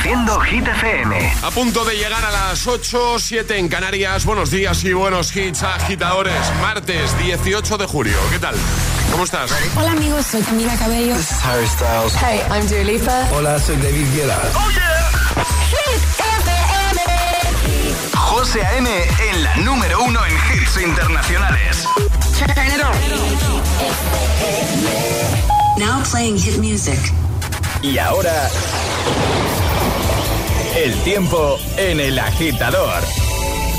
Reproduciendo Hit FM. A punto de llegar a las 8, 7 en Canarias. Buenos días y buenos hits, agitadores. Martes 18 de julio. ¿Qué tal? ¿Cómo estás? Hola amigos, soy Camila Cabello. This is Harry Styles. Hey, I'm Dua Lipa. Hola, soy David Guetta. ¡Oh, yeah! Hit FM. José A.M. en la número uno en hits internacionales. Turn it on. Now playing hit music. Y ahora... El tiempo en el agitador.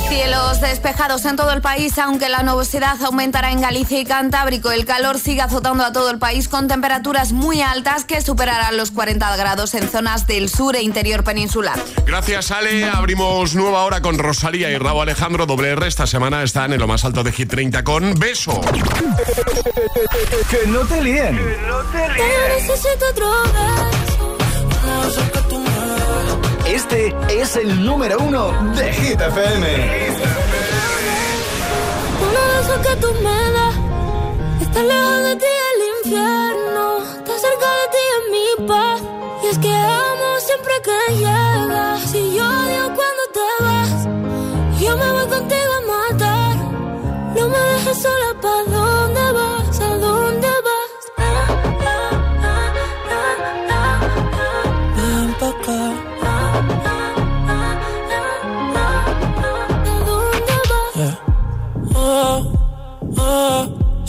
Cielos despejados en todo el país, aunque la nubosidad aumentará en Galicia y Cantábrico. El calor sigue azotando a todo el país con temperaturas muy altas que superarán los 40 grados en zonas del sur e interior peninsular. Gracias, Ale. Abrimos nueva hora con Rosalía y Rabo Alejandro. Doble R esta semana están en lo más alto de Hit 30 con Beso. Que no te líen. Este es el número uno de Hit FM. Uno de esos que tú me das. Está lejos de ti el infierno. Está cerca de ti en mi paz. Y es que amo siempre que llegas. Si yo odio cuando te vas, yo me voy contigo a matar. No me dejes sola, ¿pa' dónde vas?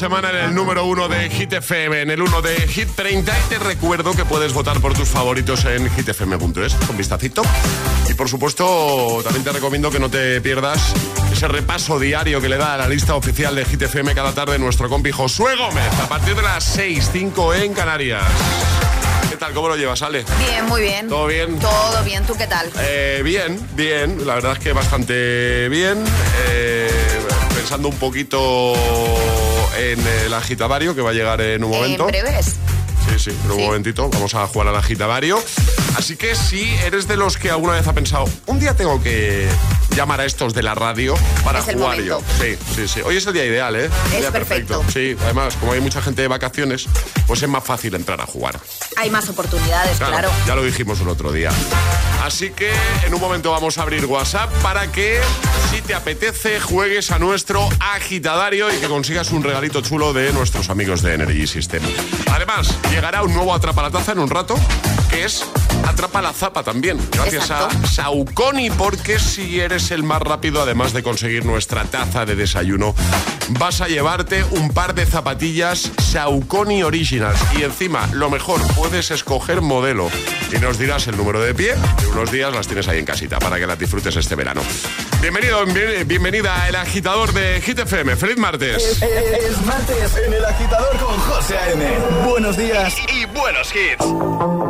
semana en el número uno de Hit FM, en el uno de Hit 30. Y te recuerdo que puedes votar por tus favoritos en hitfm.es con vistacito. Y por supuesto, también te recomiendo que no te pierdas ese repaso diario que le da a la lista oficial de Hit FM cada tarde nuestro compi Josué Gómez, a partir de las 6, 5 en Canarias. ¿Qué tal? ¿Cómo lo llevas, Ale? Bien, muy bien. ¿Todo bien? Todo bien, ¿tú qué tal? Eh, bien, bien, la verdad es que bastante bien. Eh, pensando un poquito en el agitadario que va a llegar en un momento. En breves. Sí, sí, en un Sí. momentito vamos a jugar al agitadario. Así que si eres de los que alguna vez ha pensado, un día tengo que llamar a estos de la radio para Es jugar yo. Sí, sí, sí. Hoy es el día ideal, ¿eh? El Es día perfecto. Sí, además, como hay mucha gente de vacaciones, pues es más fácil entrar a jugar. Hay más oportunidades, claro. Ya lo dijimos el otro día. Así que en un momento vamos a abrir WhatsApp para que, si te apetece, juegues a nuestro agitadario y que consigas un regalito chulo de nuestros amigos de Energy System. Además, llegará un nuevo Atrapa la Taza en un rato, que es Atrapa la Zapa también. Gracias a Sauconi, porque si eres el más rápido, además de conseguir nuestra taza de desayuno, vas a llevarte un par de zapatillas Sauconi Originals. Y encima, lo mejor, puedes escoger modelo. Y nos dirás el número de pie. Y unos días las tienes ahí en casita para que las disfrutes este verano. Bienvenido, bienvenida el agitador de Hit FM. Feliz martes. Es, martes en el agitador con José A.M. Buenos días y buenos hits.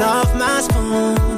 Off my spoon.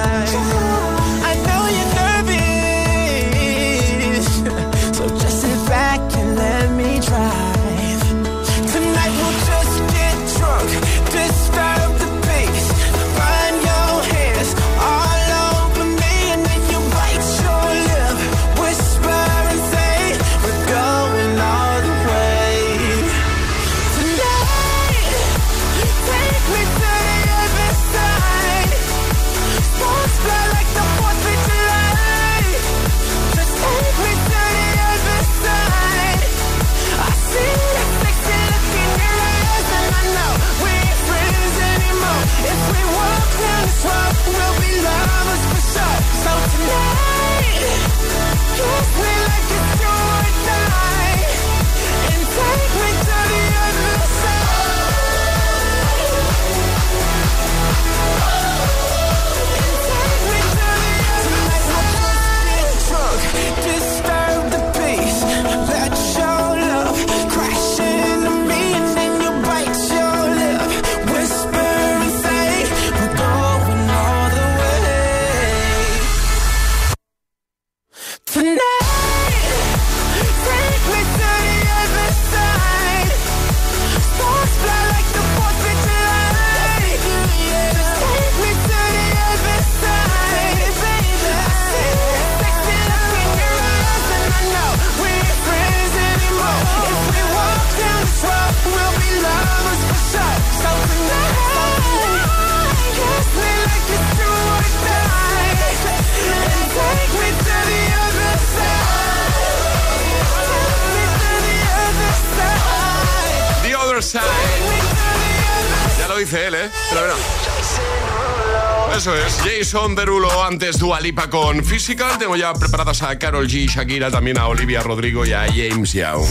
Jason Derulo, antes Dua Lipa con Physical. Tengo ya preparadas a Carol G, Shakira, también a Olivia Rodrigo y a James Young.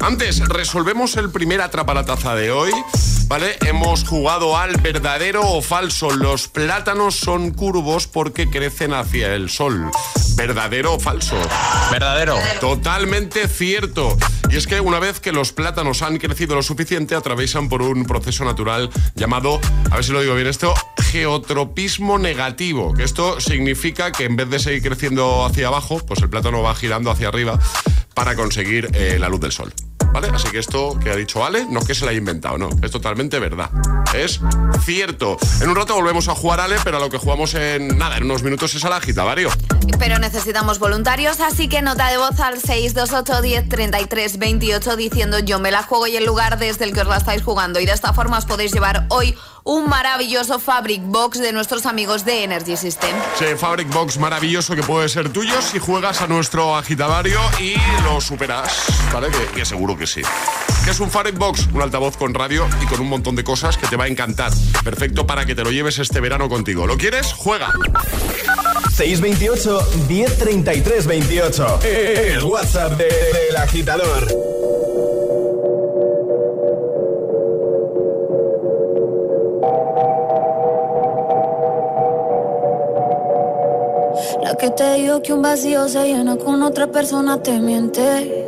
Antes, resolvemos el primer atrapalataza de hoy. ¿Vale? Hemos jugado al verdadero o falso. Los plátanos son curvos porque crecen hacia el sol. ¿Verdadero o falso? Verdadero. Totalmente cierto. Y es que una vez que los plátanos han crecido lo suficiente, atraviesan por un proceso natural llamado, a ver si lo digo bien esto, geotropismo negativo. Que esto significa que en vez de seguir creciendo hacia abajo, pues el plátano va girando hacia arriba para conseguir eh, la luz del sol. ¿Vale? Así que esto que ha dicho Ale, no es que se lo haya inventado, no. Es totalmente verdad. Es cierto. En un rato volvemos a jugar Ale, pero a lo que jugamos en nada, en unos minutos es a la gita, Vario. Pero necesitamos voluntarios, así que nota de voz al 628 10 33 28 diciendo yo me la juego y el lugar desde el que os la estáis jugando. Y de esta forma os podéis llevar hoy un maravilloso Fabric Box de nuestros amigos de Energy System. Ese Fabric Box maravilloso que puede ser tuyo si juegas a nuestro agitavario y lo superas, ¿vale? Que, que seguro que sí. ¿Qué es un Fabric Box? Un altavoz con radio y con un montón de cosas que te va a encantar. Perfecto para que te lo lleves este verano contigo. ¿Lo quieres? Juega. 628 1033 28. El WhatsApp de- del agitador. La que te dijo que un vacío se llena con otra persona te miente.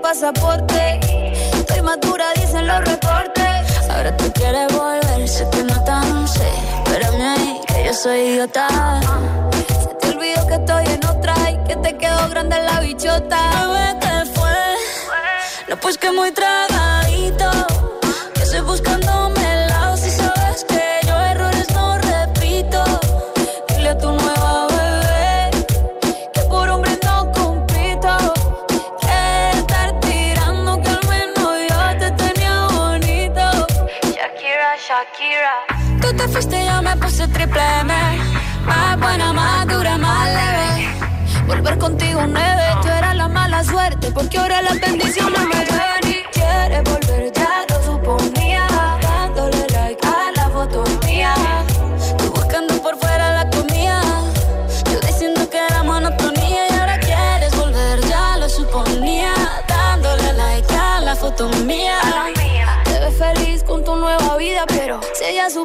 pasaporte. Estoy madura, dicen los reportes. Ahora tú quieres volver, sé que no tan sé. Espérame ahí, que yo soy idiota. Se te olvidó que estoy en otra y que te quedó grande la bichota. Bebé, ¿qué fue? No, pues que muy tragadito. Que estoy buscándome Tú te fuiste yo me puse triple M. Más buena, más dura, más leve. Volver contigo nueve, tú eras la mala suerte, porque ahora las bendiciones me ven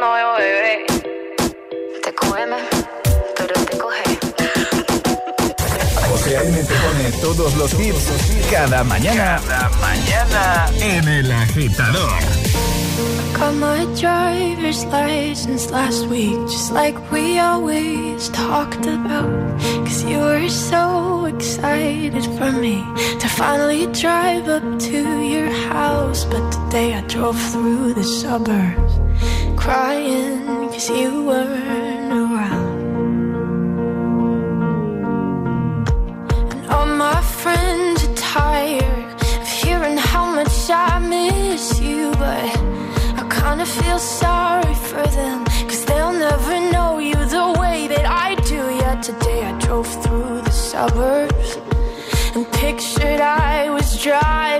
No veo bebé. Te come, pero te coge. José A.M. te pone todos los hits cada mañana. Cada mañana en El Agitador. Got my driver's license last week, just like we always talked about. Cause you were so excited for me to finally drive up to your house. But today I drove through the suburbs crying cause you weren't around. And all my friends are tired of hearing how much I miss you, but I kinda feel sorry for them, cause they'll never know you the way that I do. Yet today I drove through the suburbs and pictured I was driving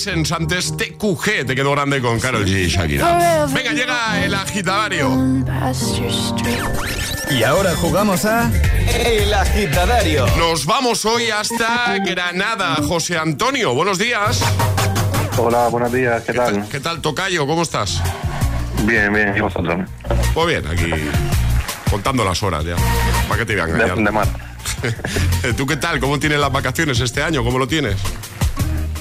License. Antes TQG, te quedó grande con Carol G y Shakira. Venga, llega el agitadario. Y ahora jugamos a El Agitadario. Nos vamos hoy hasta Granada. José Antonio, buenos días. Hola, buenos días, ¿qué tal? ¿Qué tal, Tocayo? ¿Cómo estás? Bien, bien, ¿y vosotros? Pues bien, aquí contando las horas ya. ¿Para qué te voy a engañar? De, de mar. ¿Tú qué tal? ¿Cómo tienes las vacaciones este año? ¿Cómo lo tienes?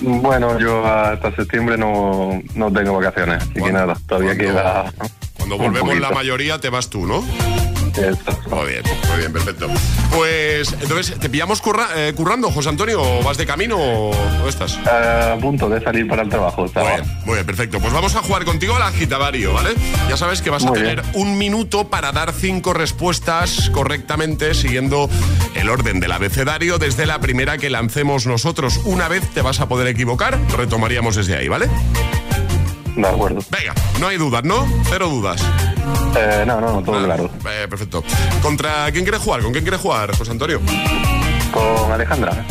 Bueno, yo hasta septiembre no, no tengo vacaciones, así que Bueno, nada, todavía cuando- queda. Cuando volvemos la mayoría te vas tú, ¿no? Muy bien, muy bien, perfecto. Pues entonces, ¿te pillamos curra- eh, currando, José Antonio? ¿O vas de camino o estás? A punto de salir para el trabajo, Muy bien, muy bien, perfecto. Pues vamos a jugar contigo al agitavario, ¿vale? Ya sabes que vas a tener bien. un minuto para dar cinco respuestas correctamente siguiendo el orden del abecedario desde la primera que lancemos nosotros. Una vez te vas a poder equivocar, retomaríamos desde ahí, ¿vale? De acuerdo. Venga, no hay dudas, ¿no? Cero dudas. Eh, no, no, todo claro. Eh, perfecto. ¿Contra quién quieres jugar? ¿Con quién quieres jugar, José Antonio? Con Alejandra.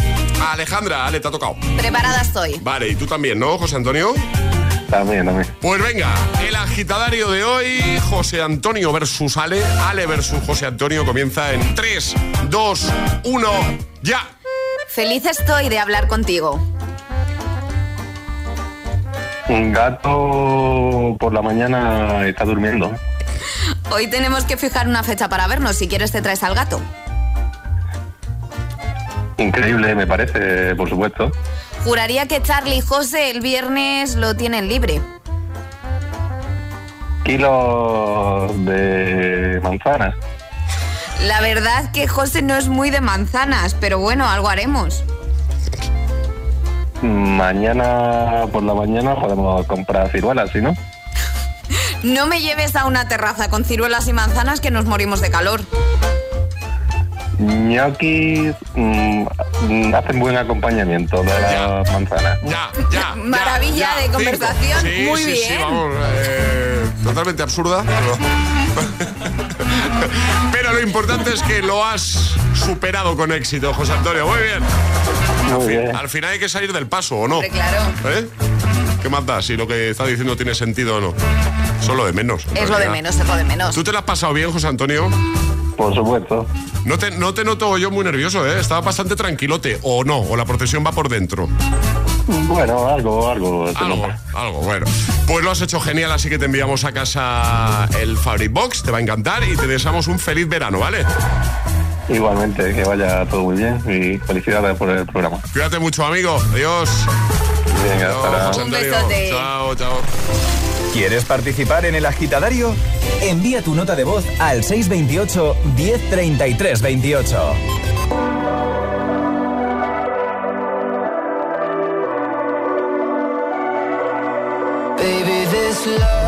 Alejandra, Ale, te ha tocado. Preparada estoy. Vale, y tú también, ¿no, José Antonio? También, también. Pues venga, el agitadario de hoy, José Antonio versus Ale, Ale versus José Antonio, comienza en 3, 2, 1, ya. Feliz estoy de hablar contigo. Un gato por la mañana está durmiendo. Hoy tenemos que fijar una fecha para vernos. Si quieres te traes al gato. Increíble, me parece, por supuesto. Juraría que Charlie y José el viernes lo tienen libre. Kilos de manzanas. La verdad que José no es muy de manzanas, pero bueno, algo haremos. Mañana por la mañana podemos comprar ciruelas, ¿sí no? No me lleves a una terraza con ciruelas y manzanas que nos morimos de calor. Ñoquis mm, mm, hacen buen acompañamiento de las manzanas. Ya, ya. Maravilla de conversación, Sí, muy sí, sí, bien. vamos, eh, totalmente absurda. Pero... pero lo importante es que lo has superado con éxito, José Antonio. Muy bien. Al final hay que salir del paso, ¿o no? Claro. ¿Eh? ¿Qué más da si lo que está diciendo tiene sentido o no? Solo de menos. en Es lo de menos, es lo de menos. ¿Tú te lo has pasado bien, José Antonio? Por supuesto. No te, no te noto yo muy nervioso, ¿eh? Estaba bastante tranquilote. ¿O no? ¿O la protección va por dentro? Bueno, algo, algo. Algo, nota. algo, bueno. Pues lo has hecho genial, así que te enviamos a casa el Fabric Box, te va a encantar y te deseamos un feliz verano, ¿vale? Igualmente, que vaya todo muy bien y felicidades por el programa. Cuídate mucho, amigo. Adiós. Venga, Adiós, hasta Un besote. Chao, chao. ¿Quieres participar en el agitadario? Envía tu nota de voz al 628 1033 28. Baby, this love,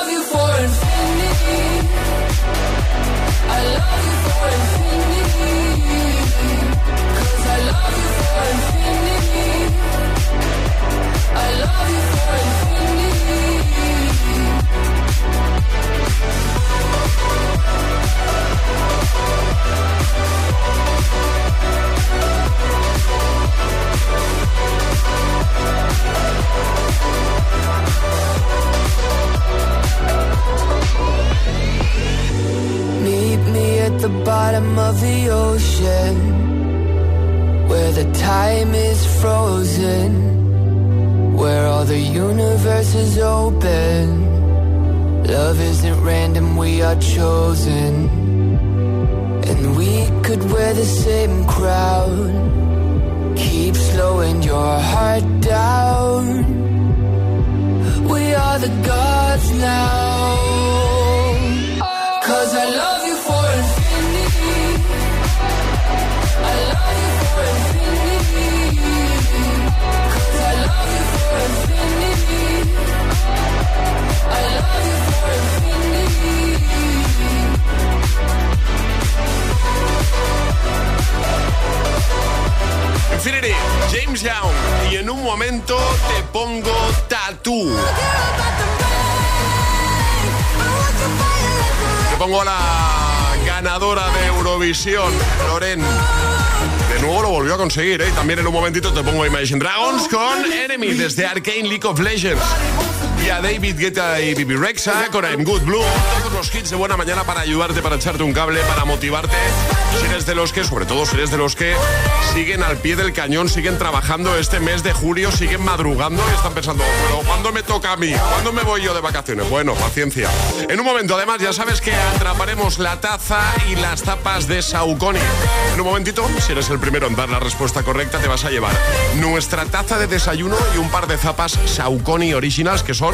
Arcane League of Legends. David Guetta y Bibi Rexa con I'm Good Blue. Todos los hits de buena mañana para ayudarte, para echarte un cable, para motivarte. Si eres de los que, sobre todo si eres de los que siguen al pie del cañón, siguen trabajando este mes de julio, siguen madrugando y están pensando, bueno, ¿cuándo me toca a mí? ¿Cuándo me voy yo de vacaciones? Bueno, paciencia. En un momento, además, ya sabes que atraparemos la taza y las tapas de Saucony. En un momentito, si eres el primero en dar la respuesta correcta, te vas a llevar nuestra taza de desayuno y un par de zapas Saucony Originals que son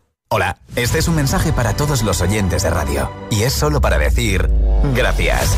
Hola, este es un mensaje para todos los oyentes de radio. Y es solo para decir gracias.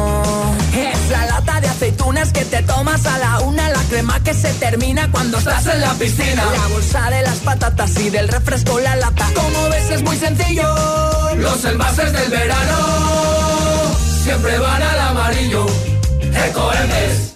Aceitunas que te tomas a la una, la crema que se termina cuando estás en la piscina. La bolsa de las patatas y del refresco la lata. Como ves es muy sencillo. Los envases del verano siempre van al amarillo. Ecoembes.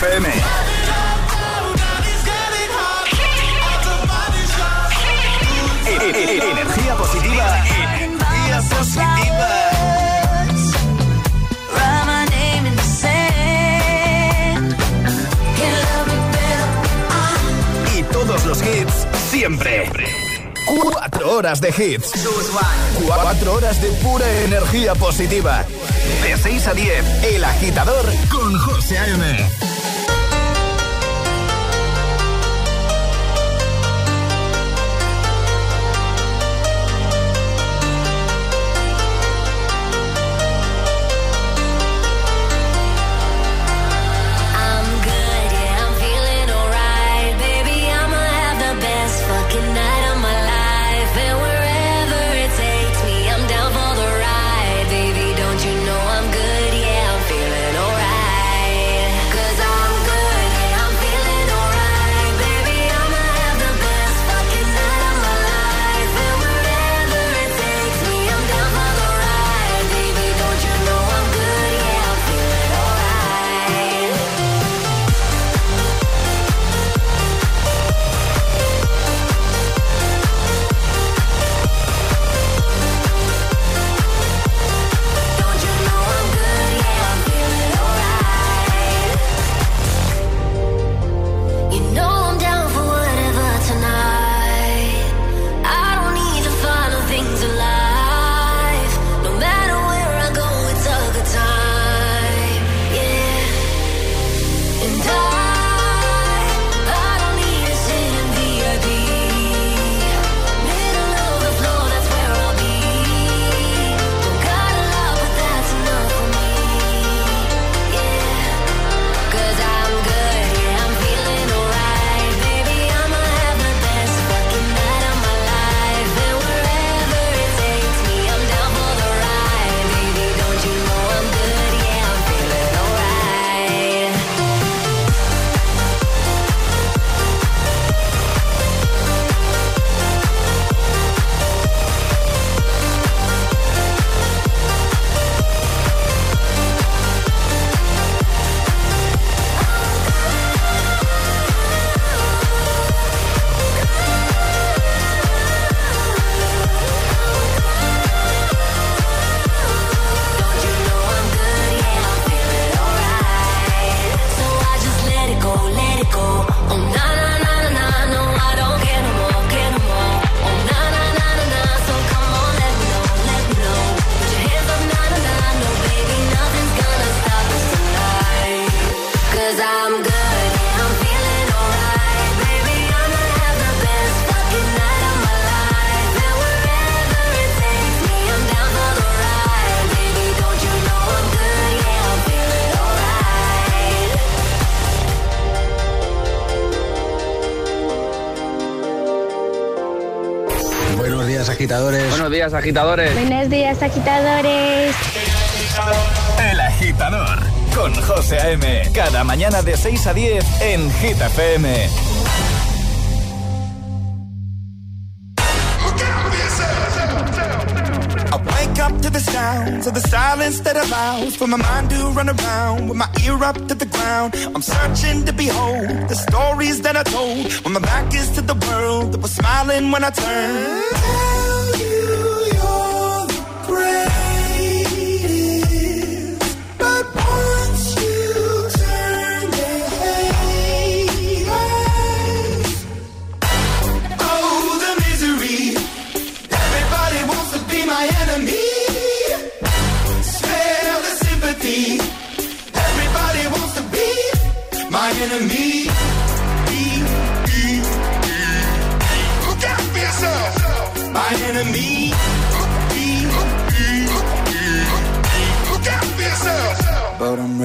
FM. E-, e-, energía positiva. Energía positiva. Y todos los hits siempre. Cuatro horas de hits. Cuatro horas de pura energía positiva. De 6 a 10, El Agitador con José A.M. días, agitadores. Buenos días, agitadores. El agitador con José A.M. Cada mañana de 6 a 10 en Gita FM. to the sounds of the silence that allows for my mind to run around with my ear up to the ground. I'm searching to behold the stories that I told when my back is to the world that was smiling when I turned.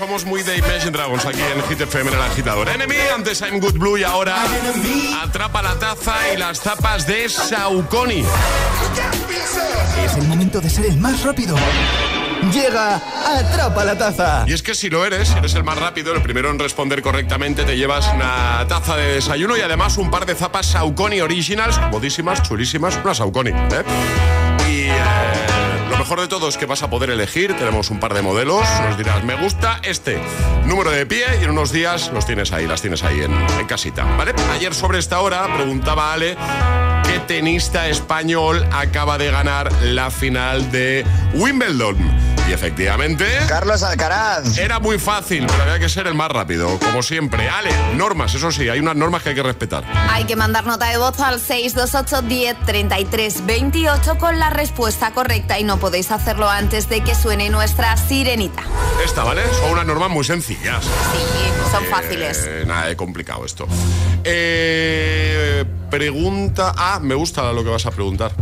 Somos muy de Imagine Dragons aquí en Hit FM en el agitador. Enemy, antes I'm Good Blue y ahora atrapa la taza y las tapas de Saucony. Es el momento de ser el más rápido. Llega Atrapa la Taza. Y es que si lo eres, si eres el más rápido, el primero en responder correctamente, te llevas una taza de desayuno y además un par de zapas Saucony Originals, modísimas, chulísimas, una Saucony. ¿eh? Y eh, mejor de todo es que vas a poder elegir, tenemos un par de modelos, nos dirás, me gusta este número de pie y en unos días los tienes ahí, las tienes ahí en, en casita. ¿vale? Ayer sobre esta hora preguntaba Ale qué tenista español acaba de ganar la final de Wimbledon. Y efectivamente... Carlos Alcaraz. Era muy fácil, pero había que ser el más rápido, como siempre. Ale, normas, eso sí, hay unas normas que hay que respetar. Hay que mandar nota de voz al 628 10 33 28 con la respuesta correcta y no podéis hacerlo antes de que suene nuestra sirenita. Esta, ¿vale? Son unas normas muy sencillas. Sí, son fáciles. Eh, nada de complicado esto. Eh, pregunta... Ah, me gusta lo que vas a preguntar.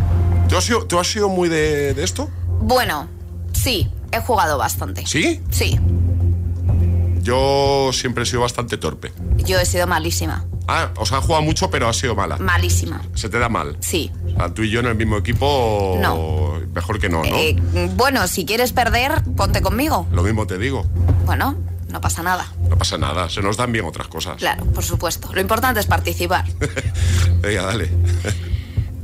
¿Tú has sido, tú has sido muy de, de esto? Bueno, sí, he jugado bastante. ¿Sí? Sí, Yo siempre he sido bastante torpe. yo he sido malísima. Ah, o sea, has jugado mucho, pero has sido mala. Malísima. Se te da mal. Sí. O sea, tú y yo en el mismo equipo, No. mejor que no, ¿no? Eh, bueno, si quieres perder, ponte conmigo. Lo mismo te digo. Bueno, no pasa nada. No pasa nada, se nos dan bien otras cosas. Claro, por supuesto. Lo importante es participar. Venga, dale.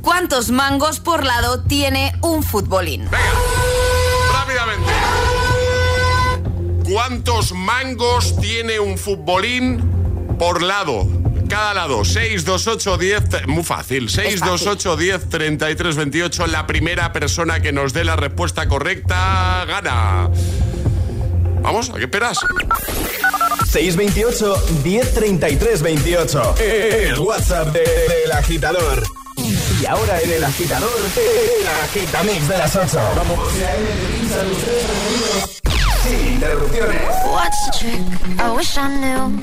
¿Cuántos mangos por lado tiene un futbolín? Rápidamente. ¿Cuántos mangos tiene un futbolín por lado? Cada lado, 6, 2, 8, 10, muy fácil, 6, 2, 8, 10, 33, 28, la primera persona que nos dé la respuesta correcta gana. Vamos, ¿a qué esperas? 628 1033 28. El WhatsApp de- del agitador. Y ahora en el agitador, el agitamix de las 8. Vamos. Sin interrupciones. What's the trick? I wish I knew.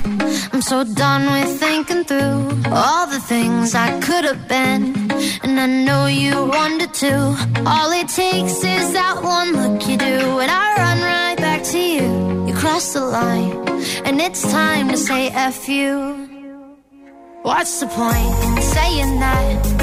I'm so done with thinking through all the things I could have been. And I know you wanted to. All it takes is that one look you do, and I run right back to you. You cross the line, and it's time to say F you. What's the point in saying that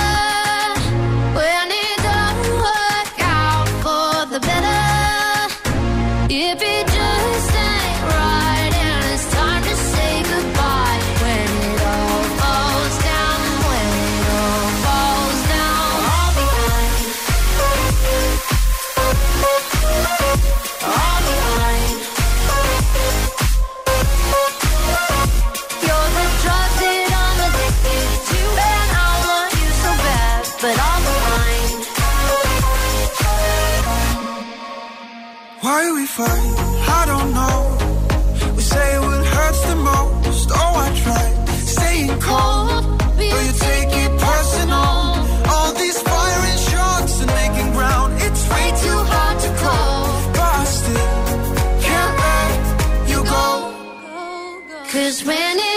Fight? I don't know. We say what hurts the most. Oh, I tried staying cold, but you take it personal. All these firing shots and making ground. It's way too hard to call. Still can't let you go. Cause when it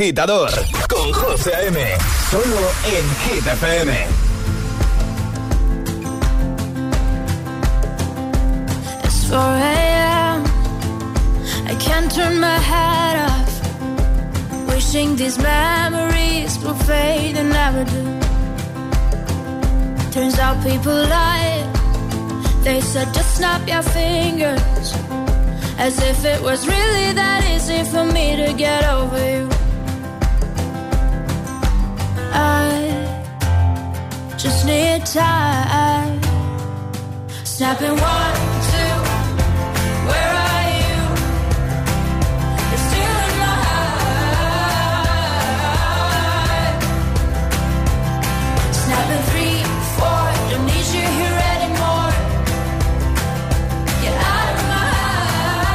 agitador con José A.M. Solo en Hit FM. It's 4 a.m. I can't turn my head off. Wishing these memories will fade and never do. Turns out people lie. They said just snap your fingers. As if it was really that easy for me to get over you. Just need time. Snapping one, two. Where are you? You're still in my heart. Snapping three, four. Don't need you here anymore. Get out of my heart.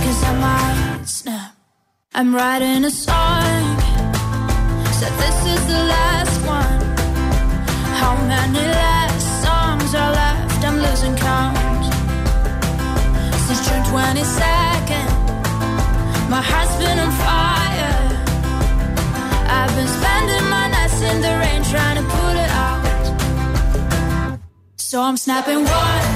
'Cause I might snap. I'm writing a song. So I'm snapping one,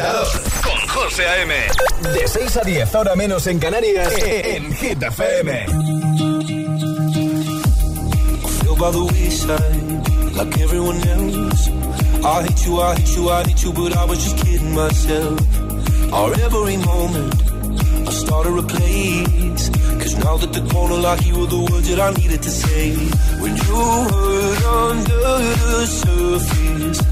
Agitador con José A.M. De 6 a 10, ahora menos en Canarias, en Hit FM. feel by the wayside, like everyone else. I hate you, I hate you, I hate you, but I was just kidding myself. Our every moment, I started a place. Cause now that the corner lock, you were the words that I needed to say. When you hurt under the surface,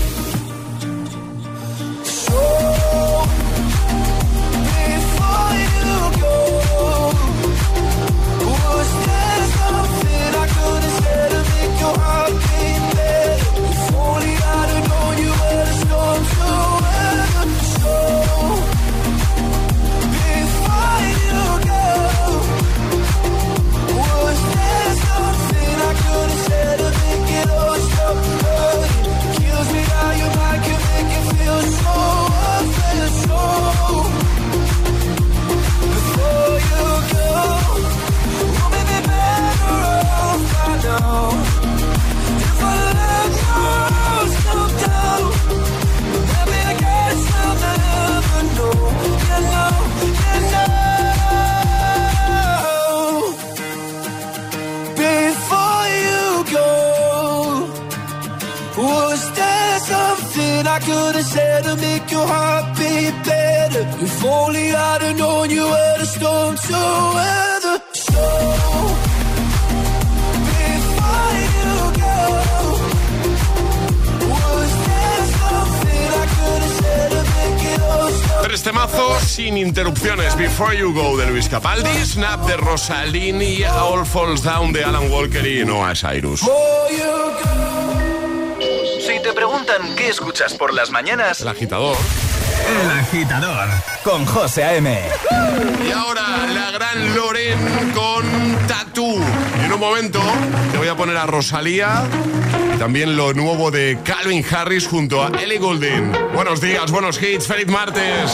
Capaldi, Snap de Rosalini y All Falls Down de Alan Walker y Noah Cyrus. Si te preguntan qué escuchas por las mañanas, El agitador. El agitador con José A.M. Y ahora la gran Loren con Tatú. Y en un momento te voy a poner a Rosalía. y También lo nuevo de Calvin Harris junto a Ellie Goulding. Buenos días, buenos hits, feliz martes.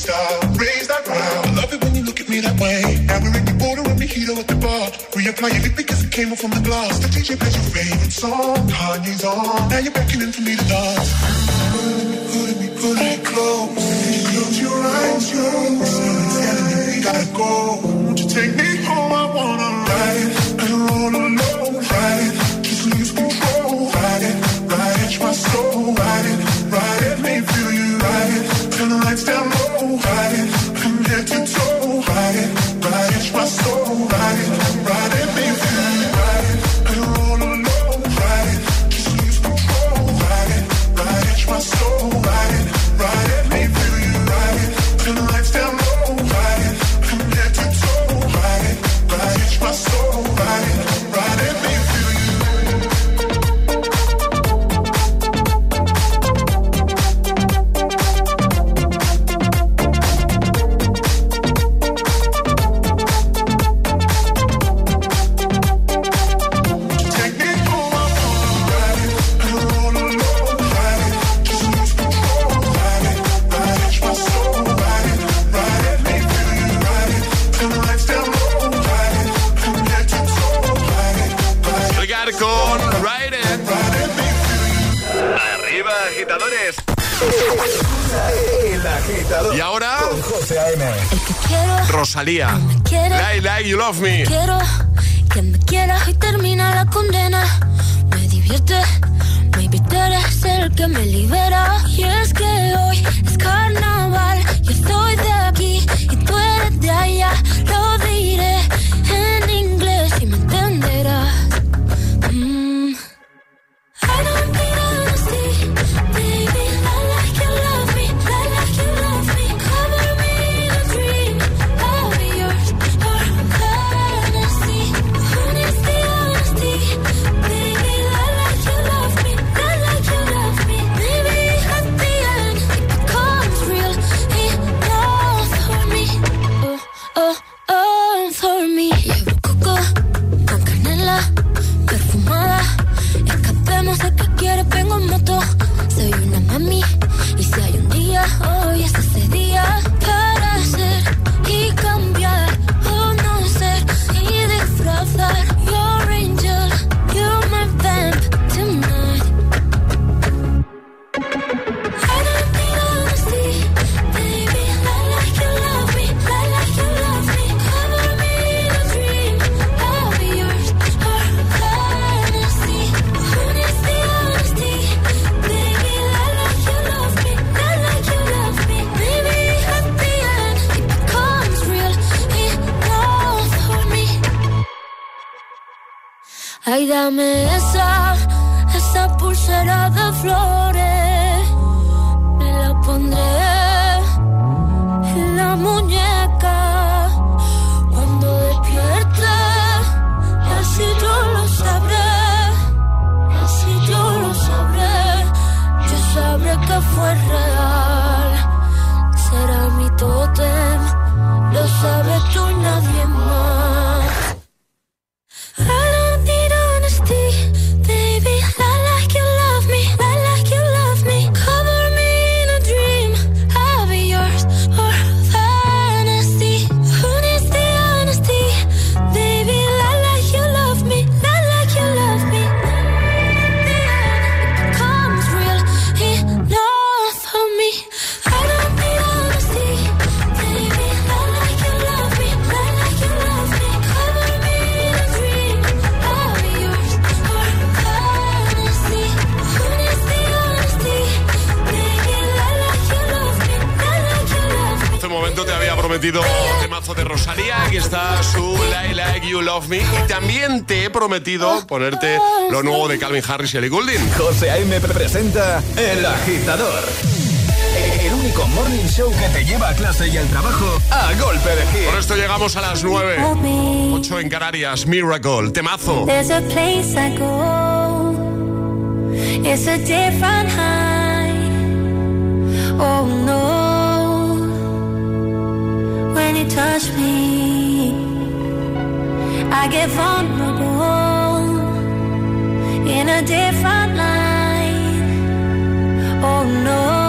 style. Raise that round. I love it when you look at me that way. Now we're in the border with Mojito at the bar. Reapply it because it came off from the glass. The DJ plays your favorite song. Kanye's on. Now you're beckoning for me to dance. Put me, put me, close. Close your eyes, your eyes. gotta go. Won't you take me home? I wanna ride and roll alone. Ride. Rosalía. Like, like, you love me. Quiero que me quieras y termina la condena. Me divierte, maybe tú eres el que me libera. Y es que hoy es carnaval. He prometido ponerte lo nuevo de Calvin Harris y Ellie Goulding. José A.M. presenta El Agitador. El único morning show que te lleva a clase y al trabajo a golpe de hit. Con esto llegamos a las 9. 8 en Canarias. Miracle. Temazo. There's a place I go. It's a different high. Oh no. When you touch me, I get vulnerable in a different light. Oh no.